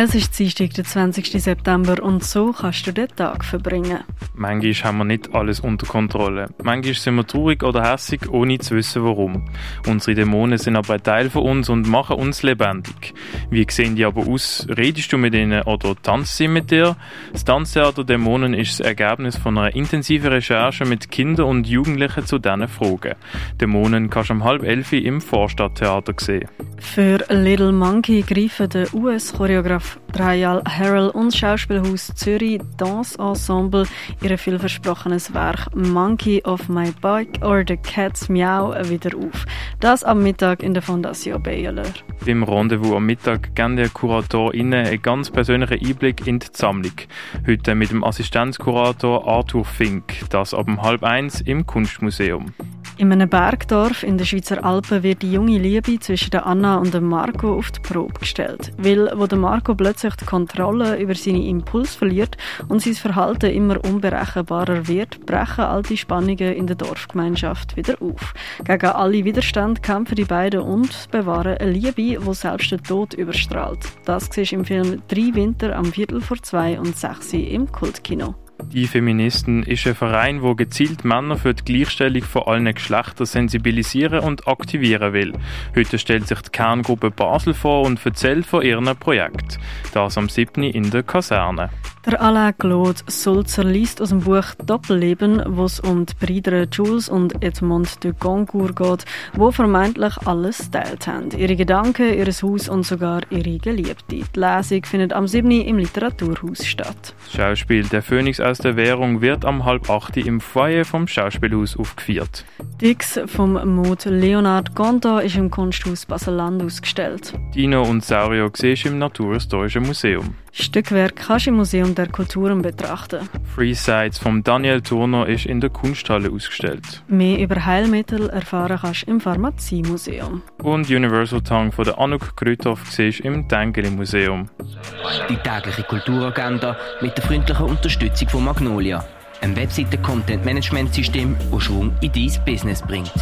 Es ist Dienstag, der 20. September und so kannst du den Tag verbringen. Manchmal haben wir nicht alles unter Kontrolle. Manchmal sind wir traurig oder hässig, ohne zu wissen warum. Unsere Dämonen sind aber ein Teil von uns und machen uns lebendig. Wie sehen die aber aus? Redest du mit ihnen oder tanzt sie mit dir? Das Tanztheater Dämonen ist das Ergebnis von einer intensiven Recherche mit Kindern und Jugendlichen zu diesen Fragen. Dämonen kannst du um halb elf im Vorstadttheater sehen. Für Little Monkey greifen der US-Choreograf Dreyal Harrell und Schauspielhaus Zürich Dance Ensemble ihr vielversprochenes Werk Monkey of My Bike or The Cat's Meow wieder auf. Das am Mittag in der Fondation Baylor. Beim Rendezvous am Mittag geben die KuratorInnen einen ganz persönlichen Einblick in die Sammlung. Heute mit dem Assistenzkurator Arthur Fink. Das ab halb eins im Kunstmuseum. In einem Bergdorf in den Schweizer Alpen wird die junge Liebe zwischen Anna und Marco auf die Probe gestellt. Weil, wo Marco plötzlich die Kontrolle über seine Impulse verliert und sein Verhalten immer unberechenbarer wird, brechen all die Spannungen in der Dorfgemeinschaft wieder auf. Gegen alle Widerstände kämpfen die beiden und bewahren eine Liebe, die selbst den Tod überstrahlt. Das siehst im Film «Drei Winter» am Viertel vor zwei und sechs im Kultkino. Die Feministen ist ein Verein, wo gezielt Männer für die Gleichstellung von allen Geschlechtern sensibilisieren und aktivieren will. Heute stellt sich die Kerngruppe Basel vor und erzählt von ihrem Projekt. Das am 7. in der Kaserne. Der Alain Claude Sulzer liest aus dem Buch Doppelleben, wo es um die Brüder Jules und Edmond de Goncourt geht, wo vermeintlich alles teilt haben. Ihre Gedanken, ihr Haus und sogar ihre Geliebte. Die Lesung findet am 7. im Literaturhaus statt. Das Schauspiel Der Phönix aus der Währung wird am halb 8. im Foyer vom Schauspielhaus aufgeführt. Dix vom Mod Leonard Gonta ist im Kunsthaus Basel-Land ausgestellt. Dino und Saurio siehst im Naturhistorischen Museum. Stückwerk kannst du im Museum der Kulturen betrachten. Free Sides von Daniel Turner ist in der Kunsthalle ausgestellt. Mehr über Heilmittel erfahren kannst du im Pharmaziemuseum. Und Universal Tongue von der Anuk Krüthoff siehst im Tengeli Museum. Die tägliche Kulturagenda mit der freundlichen Unterstützung von Magnolia, einem Webseiten-Content-Management-System, das Schwung in dein Business bringt.